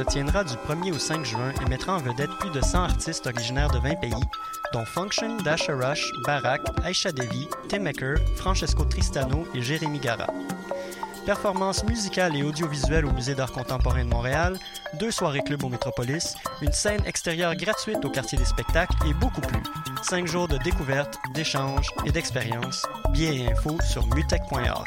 se tiendra du 1er au 5 juin et mettra en vedette plus de 100 artistes originaires de 20 pays, dont Function, Dasha Rush, Barak, Aisha Devi, Tim Maker, Francesco Tristano et Jérémy Gara. Performances musicales et audiovisuelles au Musée d'art contemporain de Montréal, deux soirées club au Métropolis, une scène extérieure gratuite au quartier des spectacles et beaucoup plus. Cinq jours de découverte, d'échanges et d'expériences. Billets et infos sur mutech.org.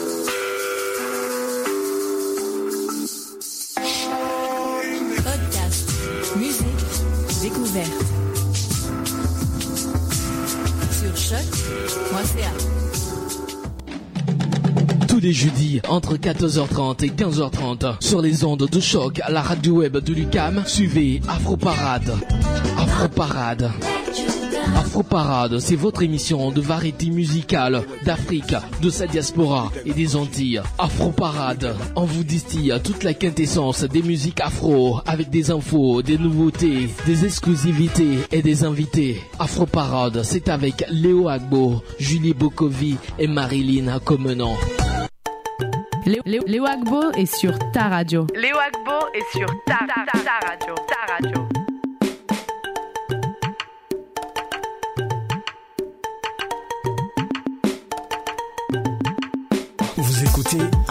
Tous les jeudis entre 14h30 et 15h30 sur les ondes de choc à la radio web de Lucam, suivez Afro Parade. Afro Parade. Afro Parade, c'est votre émission de variété musicale d'Afrique, de sa diaspora et des Antilles. Afro Parade, on vous distille toute la quintessence des musiques afro avec des infos, des nouveautés, des exclusivités et des invités. Afro Parade, c'est avec Léo Agbo, Julie Bokovi et Marilyn Comenon. Léo, Léo- Léo Agbo est sur ta radio. Léo Agbo est sur ta, ta, ta, ta radio. Ta radio.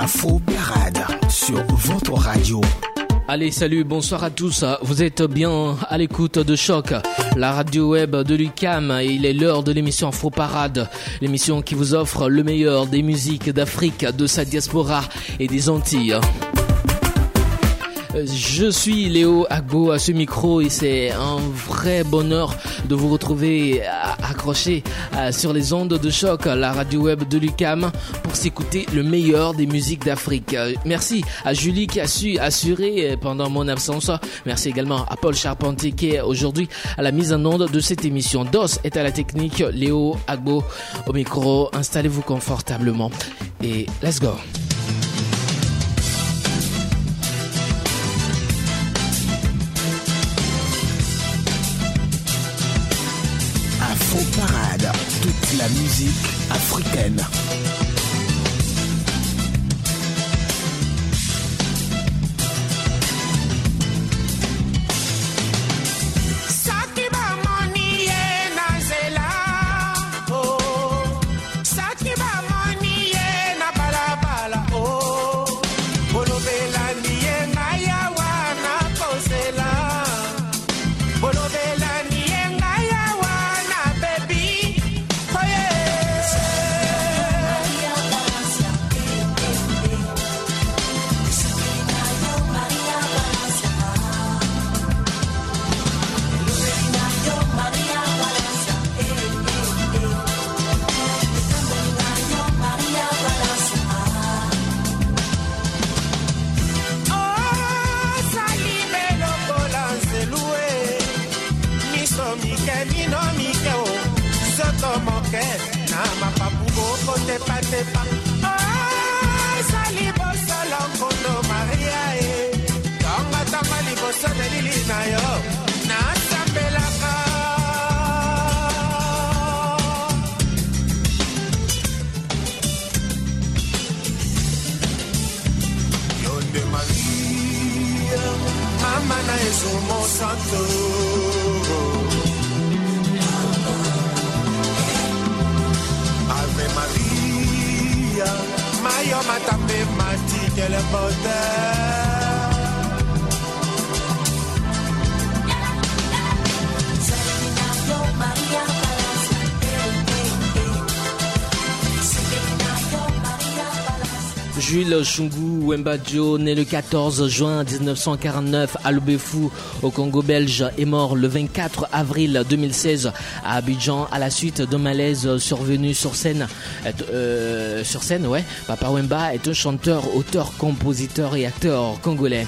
Afro Parade sur votre radio. Allez, salut, bonsoir à tous. Vous êtes bien à l'écoute de Choc, la radio web de Lucam. Il est l'heure de l'émission Afro Parade, l'émission qui vous offre le meilleur des musiques d'Afrique, de sa diaspora et des Antilles. Euh, Je suis Léo Agbo à ce micro et c'est un vrai bonheur de vous retrouver euh, accroché euh, sur les ondes de choc, la radio web de Lucam, pour s'écouter le meilleur des musiques d'Afrique. Merci à Julie qui a su assurer pendant mon absence. Merci également à Paul Charpentier qui est aujourd'hui à la mise en onde de cette émission. DOS est à la technique, Léo Agbo au micro. Installez-vous confortablement et let's go. Africaine. Jules Chungu Wemba Joe, né le 14 juin 1949 à Lubefou, au Congo belge, est mort le 24 avril 2016 à Abidjan à la suite d'un malaise survenu sur scène. Euh, sur scène, ouais. Papa Wemba est un chanteur, auteur, compositeur et acteur congolais.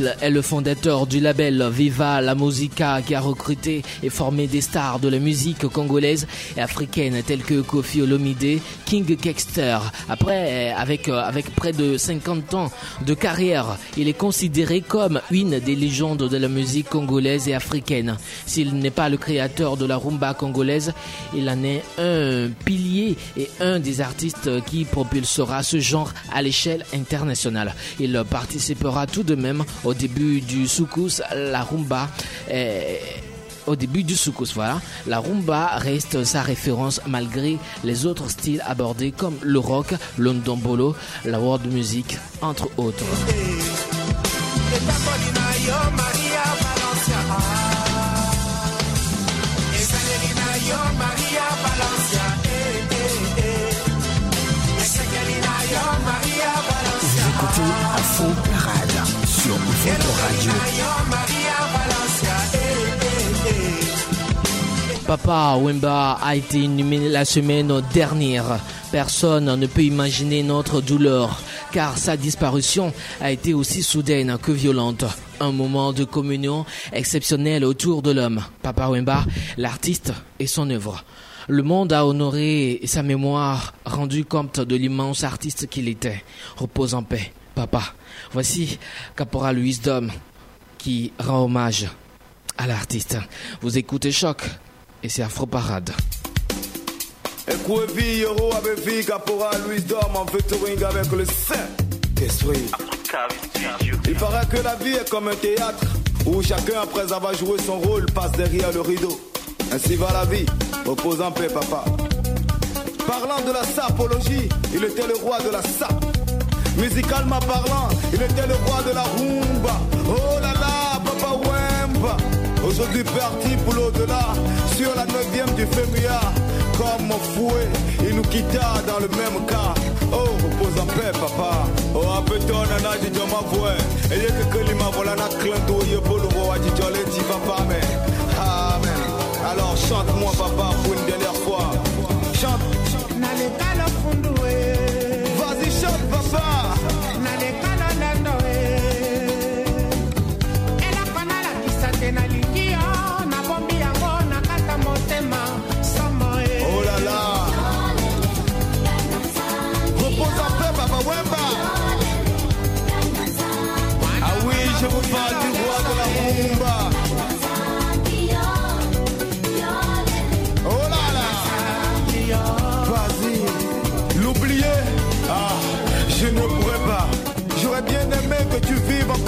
Il est le fondateur du label Viva la Musica qui a recruté et formé des stars de la musique congolaise et africaine telles que Kofi Olomide, King Kexter. Après, avec, euh, avec près de 50 ans de carrière, il est considéré comme une des légendes de la musique congolaise et africaine. S'il n'est pas le créateur de la rumba congolaise, il en est un pilier et un des artistes qui propulsera ce genre à l'échelle internationale. Il participera tout de même au début du soukous, la rumba. au début du soukous, voilà. La rumba reste sa référence malgré les autres styles abordés comme le rock, le ndombolo, la world music, entre autres. Papa Wemba a été inhumé la semaine dernière. Personne ne peut imaginer notre douleur, car sa disparition a été aussi soudaine que violente. Un moment de communion exceptionnel autour de l'homme. Papa Wemba, l'artiste et son œuvre. Le monde a honoré sa mémoire, rendu compte de l'immense artiste qu'il était. Repose en paix, papa. Voici Caporal Wisdom qui rend hommage à l'artiste. Vous écoutez Choc et c'est Afro Parade. Yoro, Abevi, Caporal Wisdom en featuring avec le Saint-Esprit. Il paraît que la vie est comme un théâtre où chacun, après avoir joué son rôle, passe derrière le rideau. Ainsi va la vie. Repose en paix, papa. Parlant de la sapologie, il était le roi de la sap. Musicalement parlant, il était le roi de la rumba. Oh là là, papa Wemba. Aujourd'hui parti pour l'au-delà, sur la neuvième du Femia. Comme fouet, il nous quitta dans le même cas. Oh, repose en paix, papa. Oh, apeton na di joma voix. Et y'a que kelima vola na clanto, y'a polo voa di jolé di papa, mais. Amen. Alors chante-moi, papa, pour une dernière fois.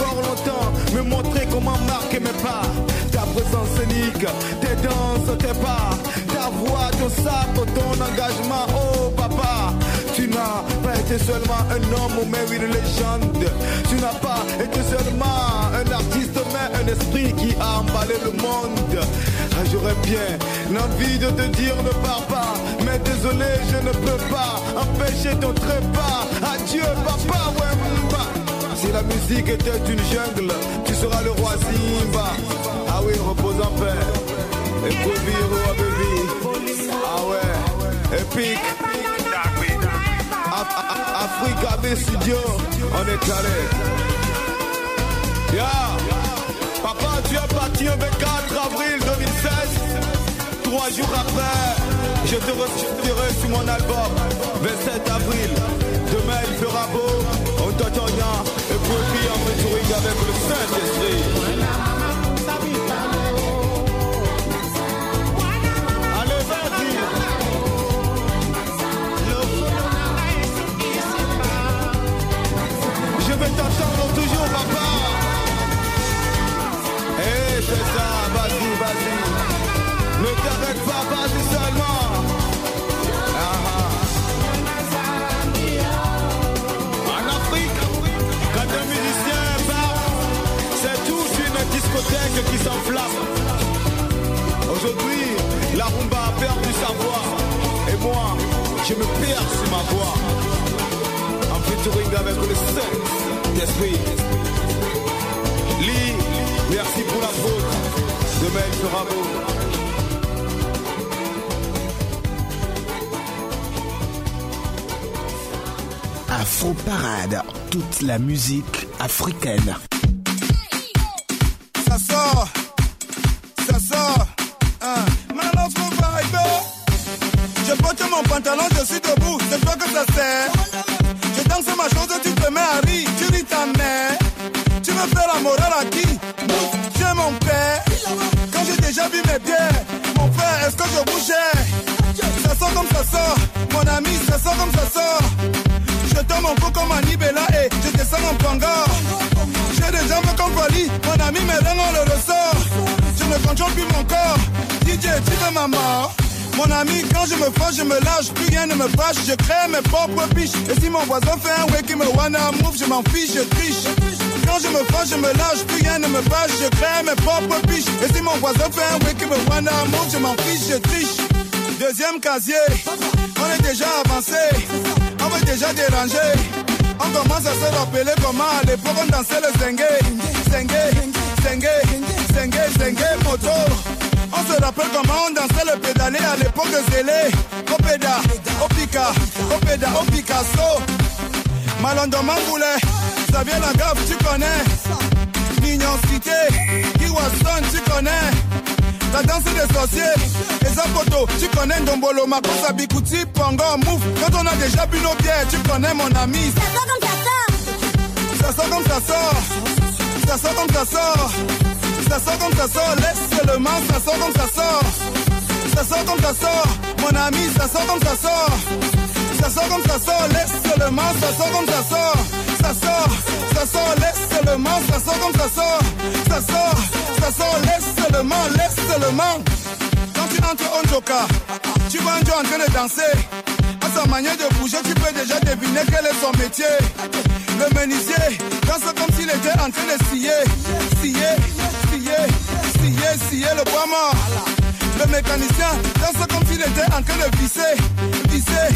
Encore longtemps, me montrer comment marquer mes pas. Ta présence scénique, tes danses, tes pas, ta voix, ton sac, ton engagement. Oh papa, tu n'as pas été seulement un homme, mais une légende. Tu n'as pas été seulement un artiste, mais un esprit qui a emballé le monde. Ah, J'aurais bien l'envie de te dire ne pars pas, mais désolé, je ne peux pas empêcher ton trépas. Adieu, papa Wemba. Si la musique était une jungle, tu seras le roi Simba. Ah oui, repose en paix. Et Kobiro, baby. Ah ouais, épique. Af- Af- Africa B Studio, on est calé. Yeah. Papa, tu es parti le 24 avril 2016. Trois jours après, je te retirerai sur mon album. 27 avril, flamme. Aujourd'hui, la rumba a perdu sa voix. Et moi, je me perds sur ma voix. En featuring avec le sexe d'esprit. Lee, merci pour la faute. Demain, il fera beau. Afro Parade, toute la musique africaine. Le ressort. Je ne contrôle plus mon corps, DJ veux ma mort. Mon ami, quand je me fâche, je me lâche, plus rien ne me fâche, je crée mes propres biches. Et si mon voisin fait un way qui me wanna move, je m'en fiche, je triche. Quand je me fâche, je me lâche, plus rien ne me fâche, je crée mes propres biches. Et si mon voisin fait un way qui me wanna move, je m'en fiche, je triche. Deuxième casier, on est déjà avancé, on veut déjà déranger. On commence à se rappeler comment à l'époque on dansait le zengue, zengue, zengue, zengue, zengue, moto. On se rappelle comment on dansait le pédalé à l'époque Zélé, Opéda, Opika, Opéda, au Picasso. Malondo Mangoulet, Xavier Lagaffe, tu connais. Mignon Cité, Kiwason, tu connais. La danse des sorciers, les apotos, tu connais Ndombolo, Makosa, Bikuti, Pongo, Mouf. Quand on a déjà bu nos bières, tu connais mon ami. Ça sort comme ça sort. Ça sort comme ça sort. Ça sort comme ça sort. Ça sort comme ça sort. Laisse seulement, ça sort comme ça sort. Ça sort comme ça sort. Mon ami, ça sort comme ça sort. Ça sort comme ça sort. Laisse seulement, ça sort comme ça sort. Ça sort, ça sort, laisse seulement, ça sort comme ça sort. Ça sort, ça sort, laisse seulement, laisse seulement. Quand tu entres en joker, tu vois un Joe en train de danser. Sa manière de bouger, tu peux déjà deviner quel est son métier. Le menuisier danse comme s'il était en train de scier, scier, scier, scier, scier le bois mort. Le mécanicien danse comme s'il était en train de visser, visser,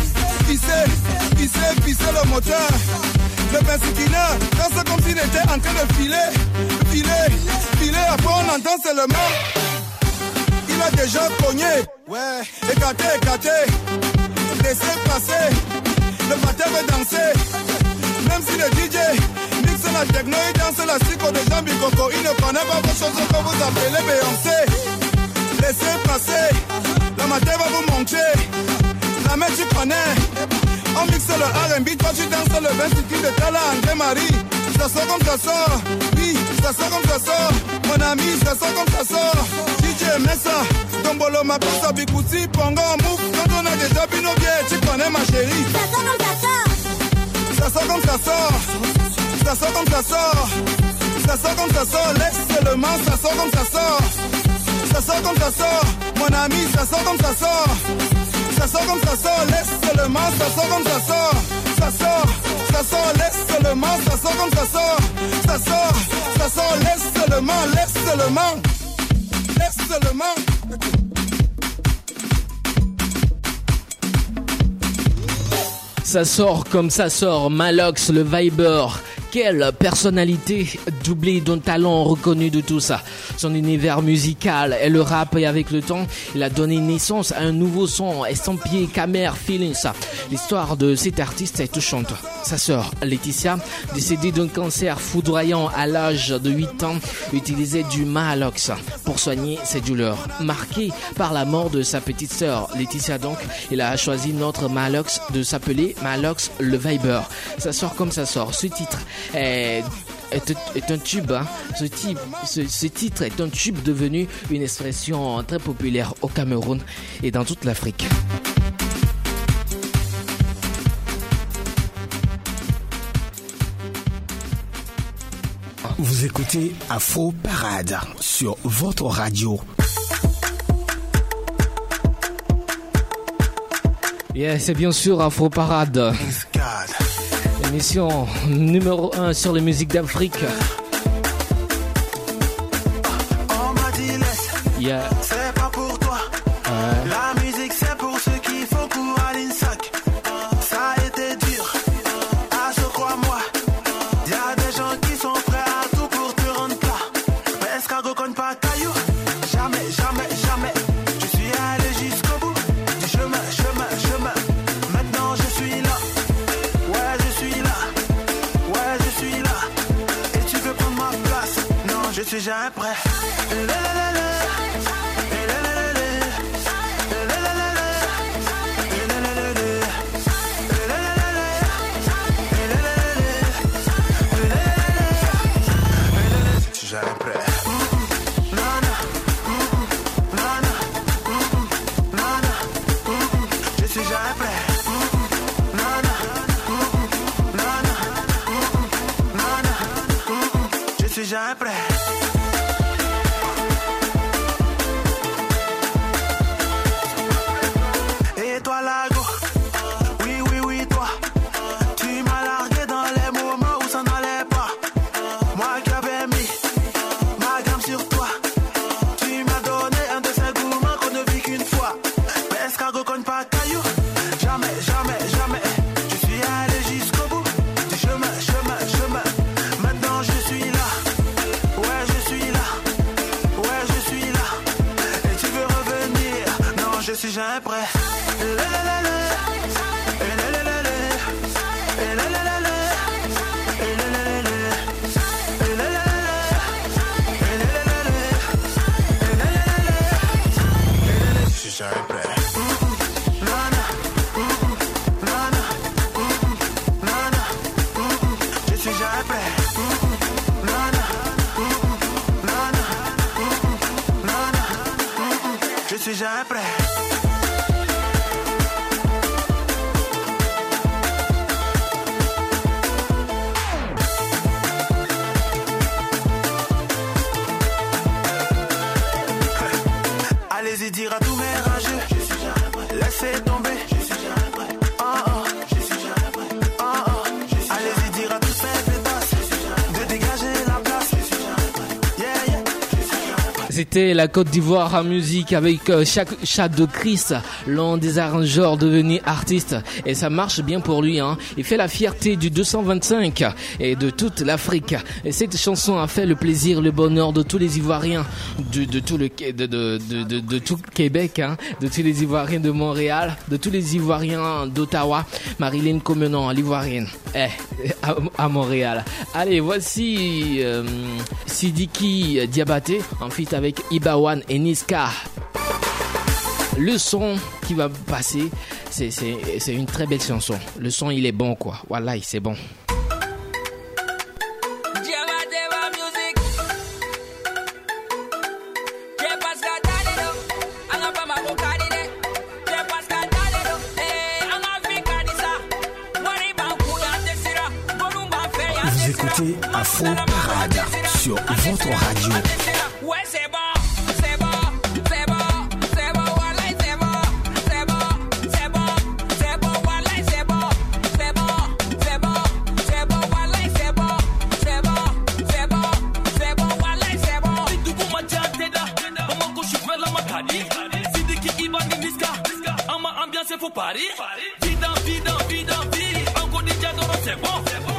visser, visser, visser le moteur. Le persiquineur danse comme s'il était en train de filer, filer, filer. Après on entend seulement. Il a déjà cogné, ouais, écarté, écarté. Laissez passer, le matin veut danser. Même si le DJ mixe la techno, il danse la psycho de Jean Bicoko. Il ne connaît pas vos choses que vous appelez Beyoncé. Laissez passer, le matin va vous monter. La main tu connais, on mixe le R&B, toi tu danses le 28 de Tala André Marie. Ça sort comme ça sort, oui, ça sort comme ça sort. Mon ami, ça sort comme ça sort. DJ Messa, Dombolo, ma pizza, Bikuti, Pongo, Mouf. Quand on a déjà bu nos bières, tu connais ma chérie. Ça sort comme ça sort. Ça sort comme ça sort. Ça sort comme ça sort. Ça sort comme ça sort. Laisse seulement, ça sort comme ça sort. Ça sort comme ça sort. Mon ami, ça sort comme ça sort. Ça sort comme ça sort. Laisse seulement, ça sort comme ça sort. Ça sort, ça sort, laisse seulement, ça sort comme ça sort. Ça sort, ça sort, laisse seulement, laisse seulement. Laisse seulement. Ça sort comme ça sort, Malox le Viber. Quelle personnalité doublée d'un talent reconnu de tout ça. Son univers musical et le rap et avec le temps, il a donné naissance à un nouveau son, estampillé Camer Feelings. L'histoire de cet artiste est touchante. Sa sœur, Laetitia, décédée d'un cancer foudroyant à l'âge de 8 ans, utilisait du Mahalox pour soigner ses douleurs. Marquée par la mort de sa petite sœur, Laetitia donc, il a choisi notre Mahalox de s'appeler Mahalox le Viber. Ça sort comme ça sort. Ce titre est, est, un tube. Hein. Ce, type, ce, ce titre est un tube devenu une expression très populaire au Cameroun et dans toute l'Afrique. Vous écoutez Afro Parade sur votre radio. Yeah, c'est bien sûr Afro Parade. Émission numéro 1 sur les musiques d'Afrique. Jamais prêt. Je Je suis jamais prêt. C'était la Côte d'Ivoire en musique avec euh, chaque chat de Chris, l'un des arrangeurs devenu artiste. Et ça marche bien pour lui. Hein. Il fait la fierté du 225 et de toute l'Afrique. Et cette chanson a fait le plaisir, le bonheur de tous les Ivoiriens, de, tout le de, de, de, tout Québec, hein, de tous les Ivoiriens de Montréal, de tous les Ivoiriens d'Ottawa. Marilyn Comenon, l'Ivoirienne, eh, à, Montréal. Allez, voici euh, Sidiki Diabaté en feat avec Ibawan et Niska. Le son qui va passer, c'est, une très belle chanson. Le son, il est bon, quoi. Voilà, c'est bon. Vous écoutez Afro Parade sur votre radio. Ouais, c'est bon, c'est bon, c'est bon, c'est bon, voilà, c'est bon, c'est bon, c'est bon, c'est bon, voilà, c'est bon, c'est bon, c'est bon, c'est bon, voilà, c'est bon, c'est bon, c'est bon, c'est bon, voilà, c'est bon. Dugu majateda, ama kushufela la makadi. Sidiki ibani niska, ama ambiance faut pari. Vida, vida, vida, vida. Encore déjà dans c'est bon. Toute la date de musique en force. Ibo dans son gadi c'est fort.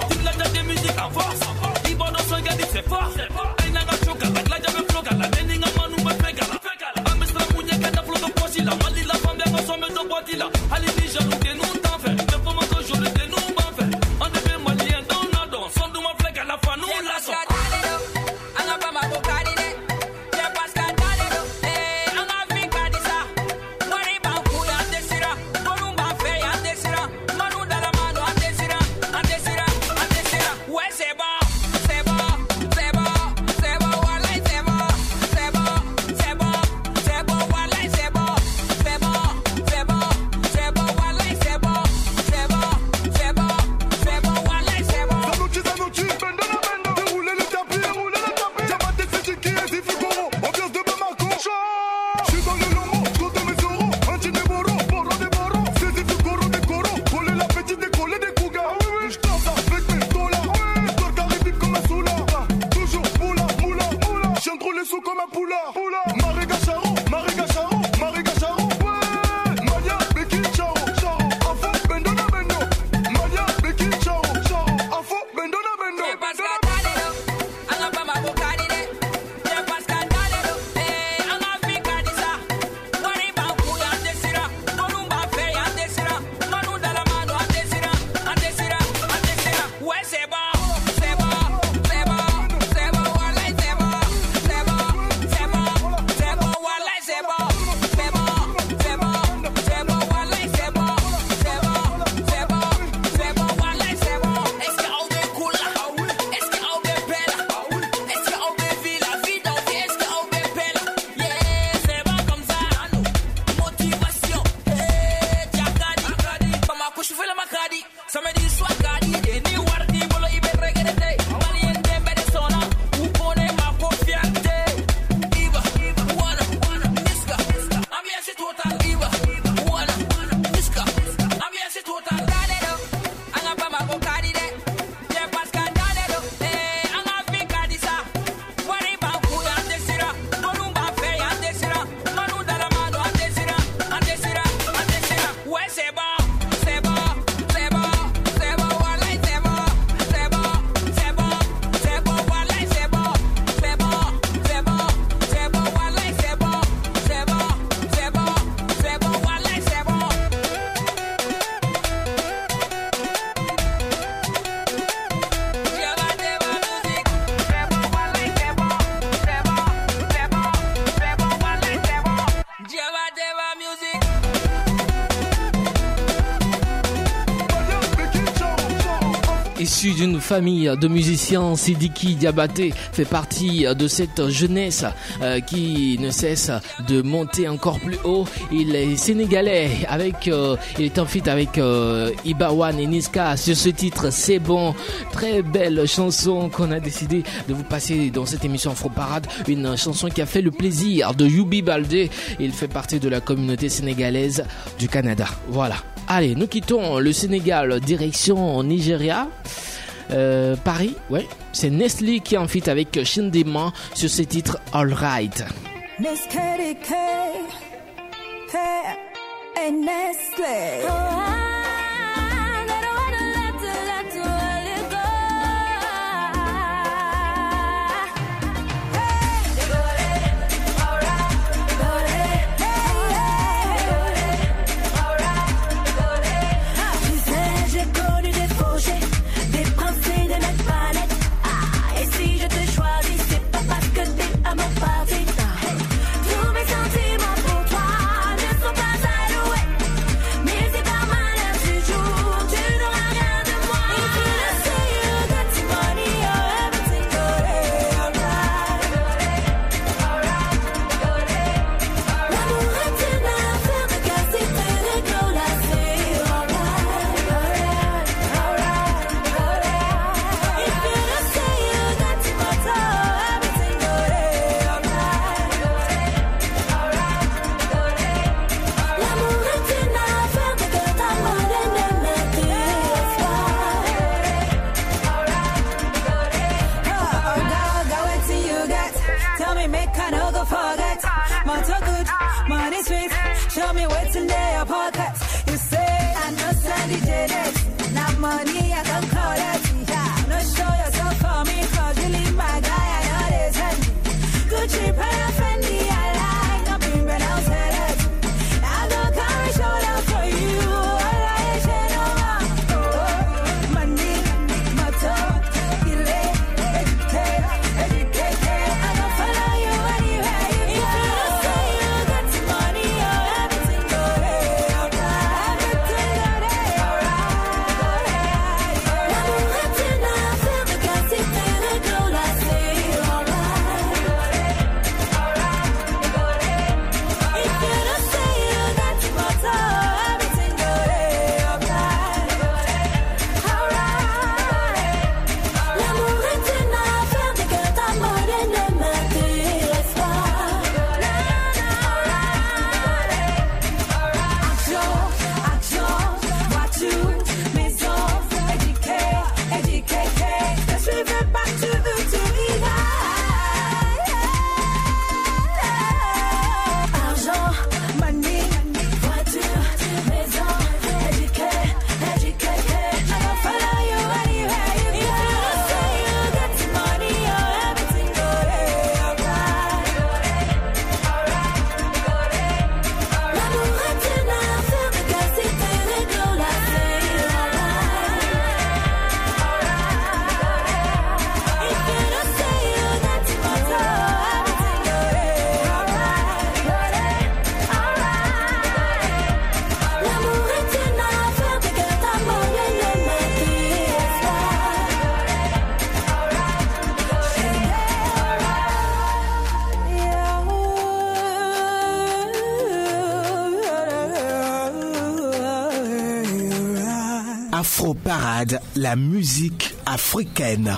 D'une famille de musiciens, Sidiki Diabaté fait partie de cette jeunesse euh, qui ne cesse de monter encore plus haut. Il est sénégalais avec, euh, il est en fit avec euh, Ibawan et Niska sur ce titre. C'est bon, très belle chanson qu'on a décidé de vous passer dans cette émission Afro Parade. Une chanson qui a fait le plaisir de Yubi Baldé. Il fait partie de la communauté sénégalaise du Canada. Voilà. Allez, nous quittons le Sénégal direction Nigeria. Euh, Paris, ouais, c'est Nestlé qui en fit avec Shindima sur ses titres All Right. Parade, la musique africaine.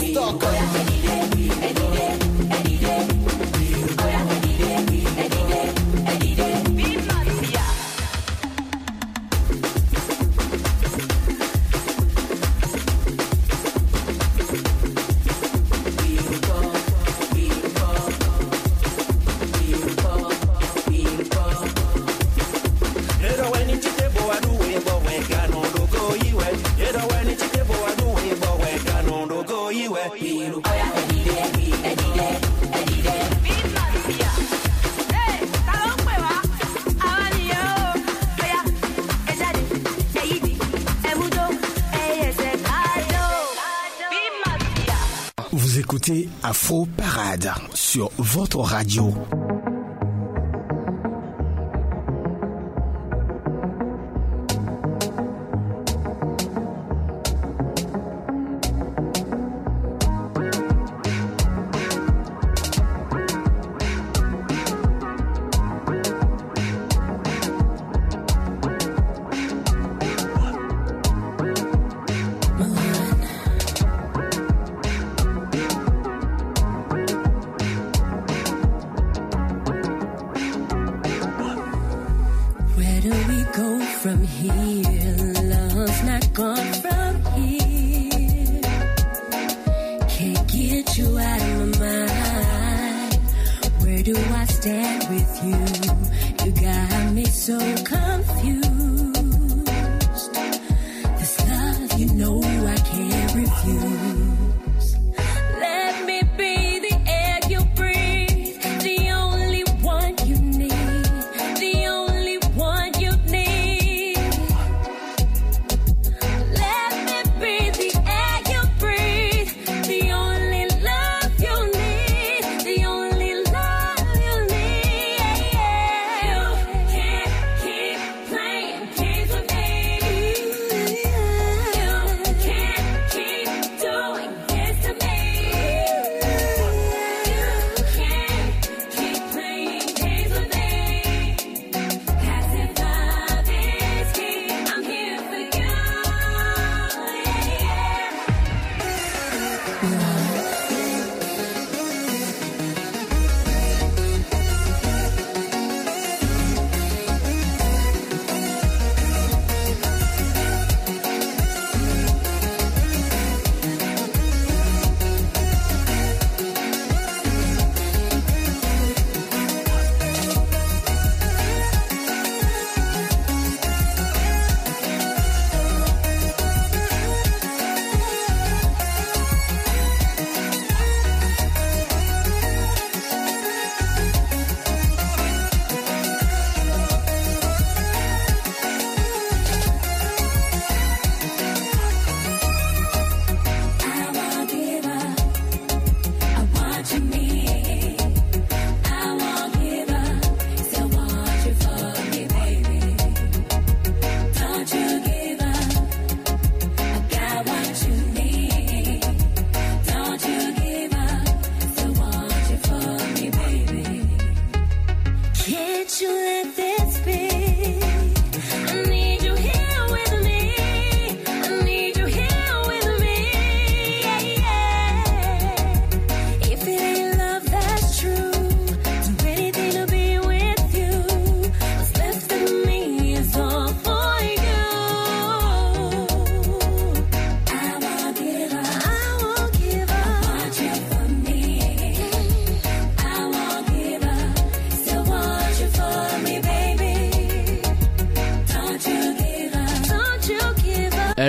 En solo écoutez Afro Parade sur votre radio.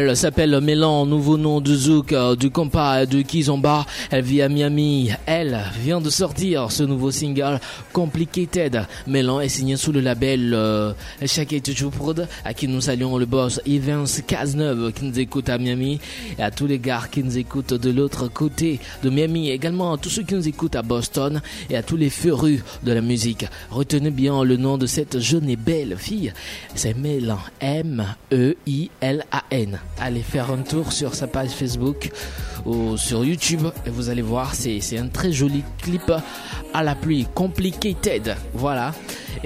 Elle s'appelle Mélan, nouveau nom de Zouk, euh, du compas de Kizomba. Elle vit à Miami. Elle vient de sortir ce nouveau single Complicated. Mélan est signé sous le label euh, Shake Prod, à qui nous saluons le boss Evans Cazeneuve qui nous écoute à Miami et à tous les gars qui nous écoutent de l'autre côté de Miami. Également à tous ceux qui nous écoutent à Boston et à tous les férus de la musique. Retenez bien le nom de cette jeune et belle fille. C'est Mélan. M-E-I-L-A-N. Allez faire un tour sur sa page Facebook ou sur YouTube et vous allez voir, c'est un très joli clip à la pluie, Complicated. Voilà.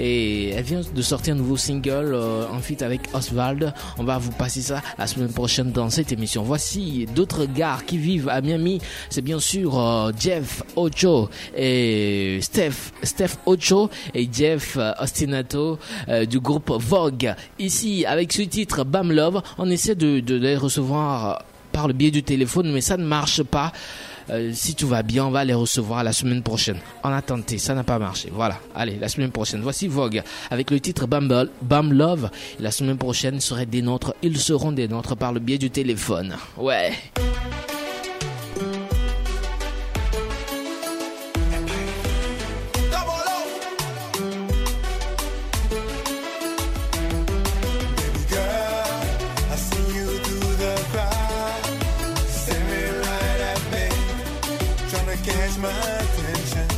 Et elle vient de sortir un nouveau single euh, en feat avec Oswald. On va vous passer ça la semaine prochaine dans cette émission. Voici d'autres gars qui vivent à Miami. C'est bien sûr euh, Jeff Ocho et Steph, Steph Ocho et Jeff euh, Ostinato euh, du groupe Vogue. Ici, avec ce titre Bam Love, on essaie de, de les recevoir par le biais du téléphone, mais ça ne marche pas. Euh, si tout va bien, on va les recevoir la semaine prochaine. En attendant, ça n'a pas marché. Voilà. Allez, la semaine prochaine. Voici Vogue avec le titre Bumble, Bam Love. La semaine prochaine seraient des nôtres. Ils seront des nôtres par le biais du téléphone. Ouais. Catch my attention.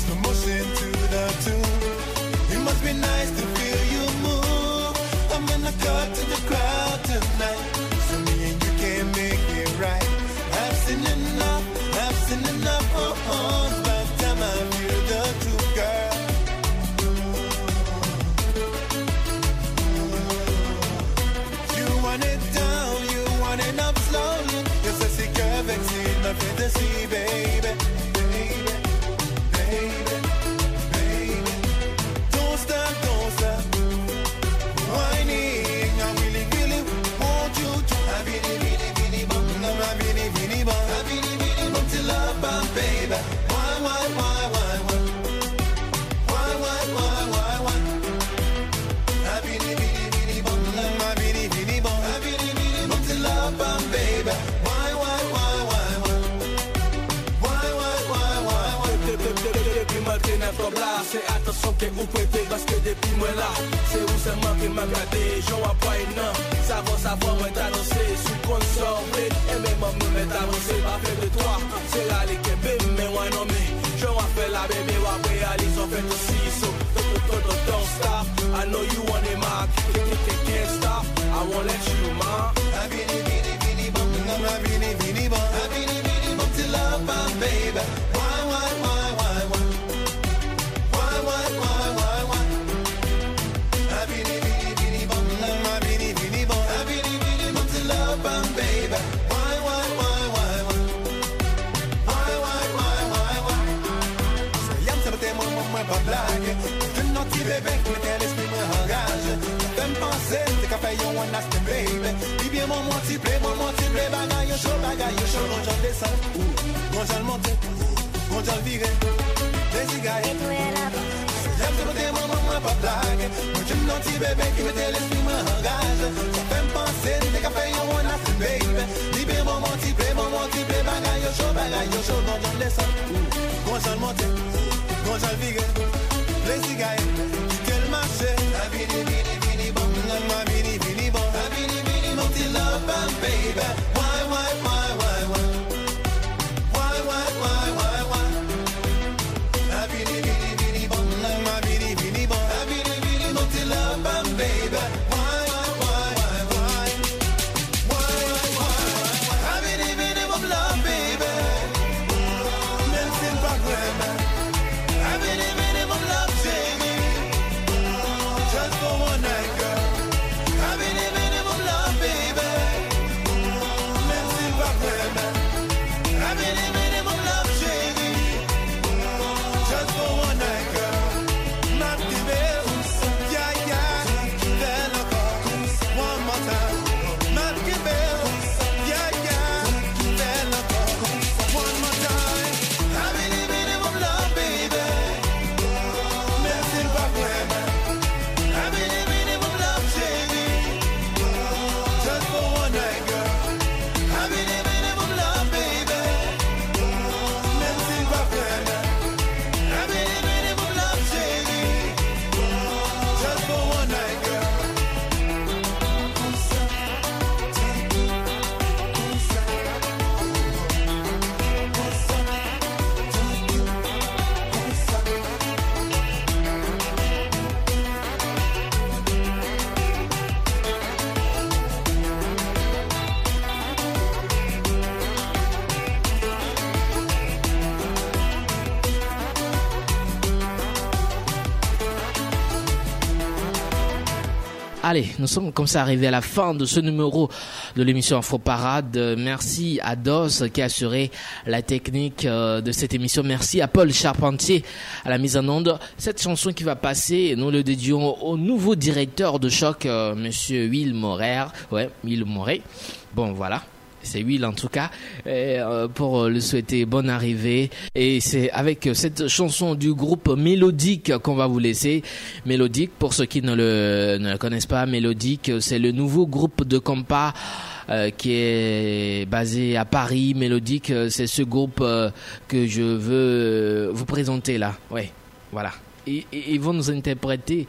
Slow motion to the tune. It must be nice to feel you move. I'm gonna cut to the que vous prêtez parce que depuis moi là, c'est où seulement qui m'a gardé, j'en vois pas une non, ça va, ça va, moi t'annoncer, sous consort, et même moi me mettre avancé, pas fait de toi, c'est là les kebés, mais moi non mais, j'en vois faire la ou après aller, sont fait aussi, so, don't stop, I know you want it, ma, can't stop, I won't let you, ma. I really, really, really bum, I really, really bum. Till love, bum, baby. bebek mwen tel espri mwen angaje Fèm panse, te ka fè yon one last time baby Libyen mwen mwanti ple, mwen mwanti ple Bagay yo chou, bagay yo chou Gonjan desan, gonjan monte, gonjan vire Desigaye, jèm se mwen te mwen mwen mwen pa plage Mwen jèm nan ti bebek mwen tel espri mwen angaje Fèm panse, te ka fè yon one last time baby Libyen mwen mwanti ple, mwen mwanti ple Bagay yo chou, bagay yo chou Gonjan desan, gonjan monte, gonjan vire j'en monte, gon j'en viré, des cigarettes. Quel marché, la vini, vini, vini, bon, la vini, vini, bon, la vini, vini, bon, till love, bam, baby. Why, why, Allez, nous sommes comme ça arrivés à la fin de ce numéro de l'émission Afro Parade. Merci à Dos qui a assuré la technique euh, de cette émission. Merci à Paul Charpentier à la mise en onde. Cette chanson qui va passer, nous le dédions au nouveau directeur de choc, euh, Monsieur Will Morer. Ouais, Will Moret. Bon, voilà c'est Will en tout cas, euh, pour le souhaiter bonne arrivée. Et c'est avec cette chanson du groupe Mélodique qu'on va vous laisser. Mélodique, pour ceux qui ne le, connaissent pas, Mélodique, c'est le nouveau groupe de compas. euh, qui est basé à Paris, Mélodique, euh, c'est ce groupe euh, que je veux euh, vous présenter là. Ouais, voilà. Ils vont nous interpréter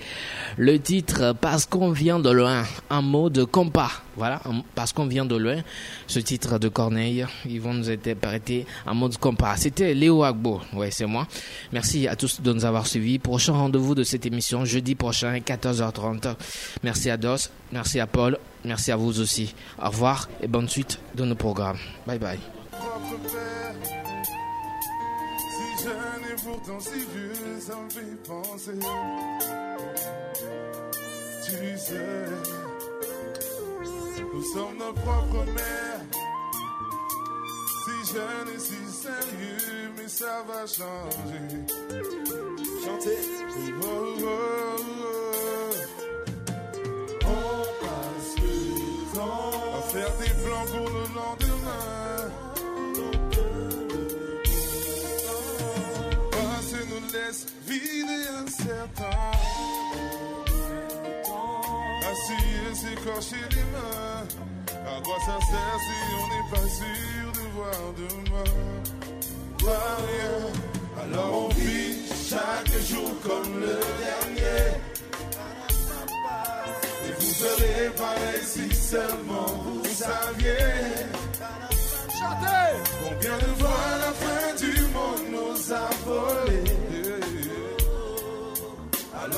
le titre Parce qu'on vient de loin, un mot de compas. Voilà, parce qu'on vient de loin, ce titre de Corneille, ils vont nous interpréter un mot de compas. C'était Léo Agbo, ouais, c'est moi. Merci à tous de nous avoir suivis. Prochain rendez-vous de cette émission, jeudi prochain, 14h30. Merci à Dos, merci à Paul, merci à vous aussi. Au revoir et bonne suite de nos programmes. Bye bye. Jeune et pourtant si vieux, ça me fait penser. Tu sais, nous sommes nos propres mères. Si jeune et si sérieux, mais ça va changer. Chantez. Oh, oh, oh. On passe le temps à faire des plans pour le lendemain. Laisse vide et incertain. Assis et s'écorcher les mains. À quoi ça sert si on n'est pas sûr de voir demain? Rien. Alors on vit chaque jour comme le dernier. Et vous ferez pareil si seulement vous saviez. Chantez Combien de fois la fin du monde nous a volé Alors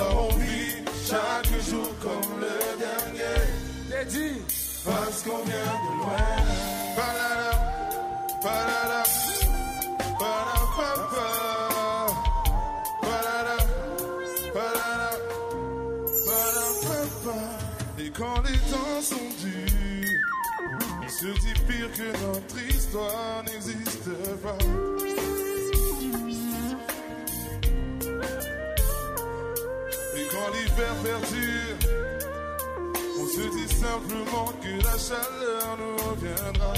on vit chaque jour comme le dernier dit Parce qu'on vient de loin. Et quand les temps sont durs on se dit pire que notre histoire n'existe pas. Quand l'hiver perdure, on se dit simplement que la chaleur nous reviendra.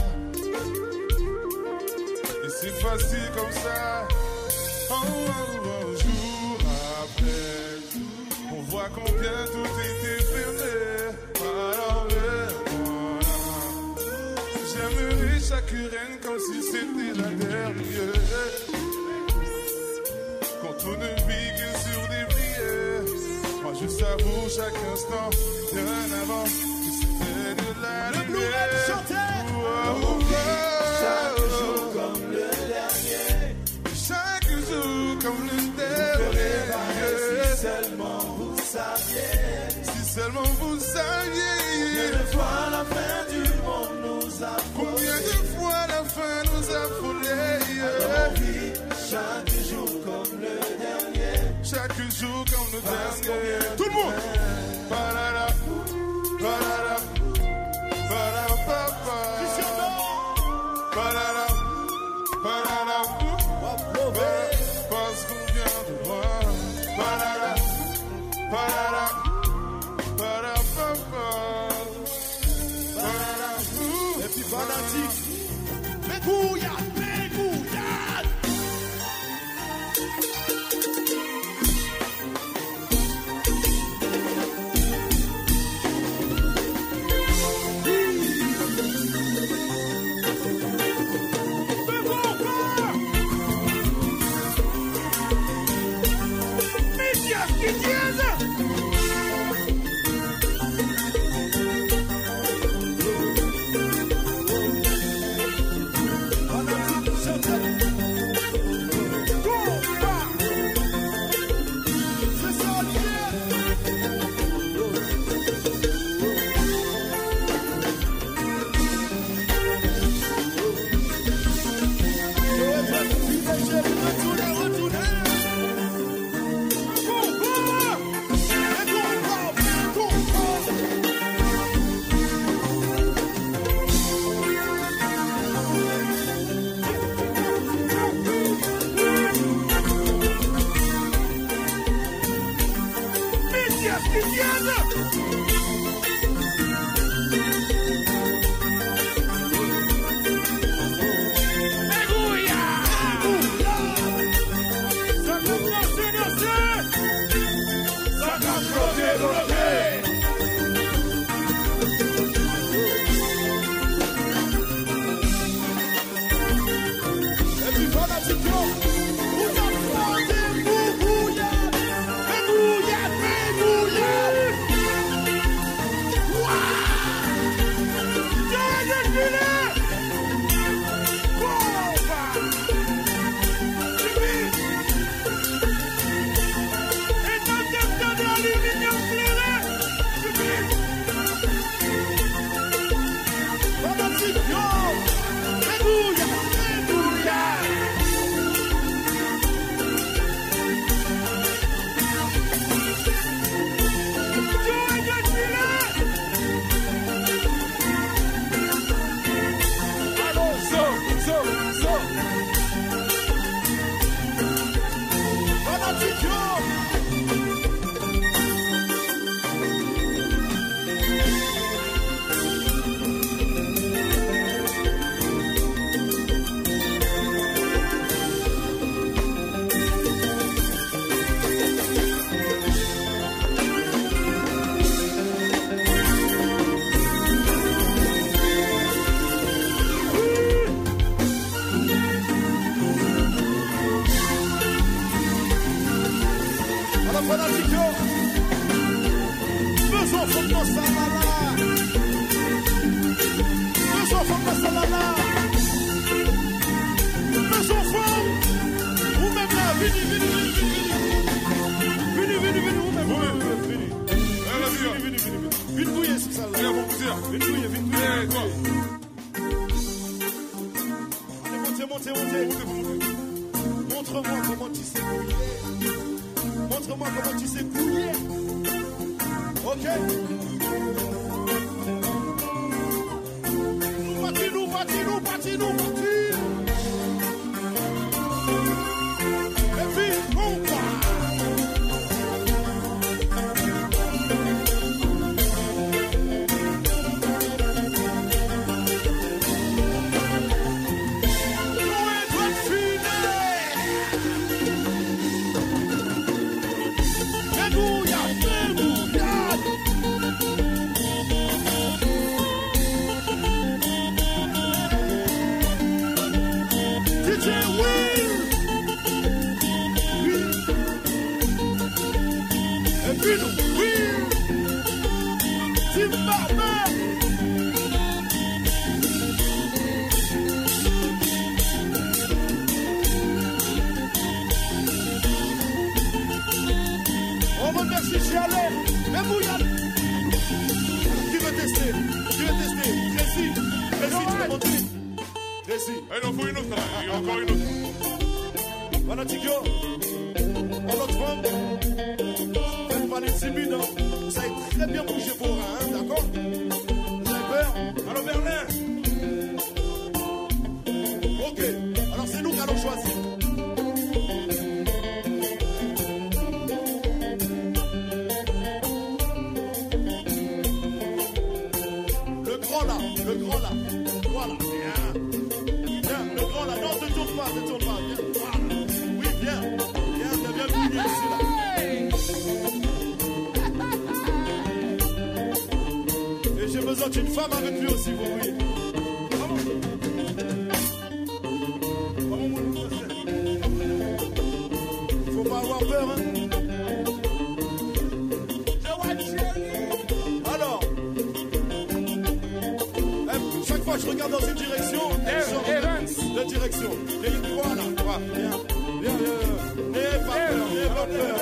Et c'est facile comme ça. Oh, oh, oh, jour après, on voit combien tout était fermé. Alors le J'aimerais chaque reine comme si c'était la dernière. Quand on ne vit que sur des prières. Moi je savoure chaque instant, bien avant c'était de la Le Blue chantait. Oh, oh, oh, Chaque jour comme le dernier. Chaque jour comme le Si dernier. seulement vous saviez. Si seulement vous saviez. Combien de fois la fin du monde nous a Combien de fois la fin nous a volé Alors on vit chaque jour comme le dernier. Chaque jour Tout le monde. quand une femme avec lui aussi vous voyez. Faut pas avoir peur. Hein. Alors, eh, chaque fois que je regarde dans une direction, eh, je de direction. Et une fois là, viens, viens, viens, n'aie eh, pas peur, n'aie pas peur.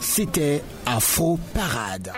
C'était Afro Parade.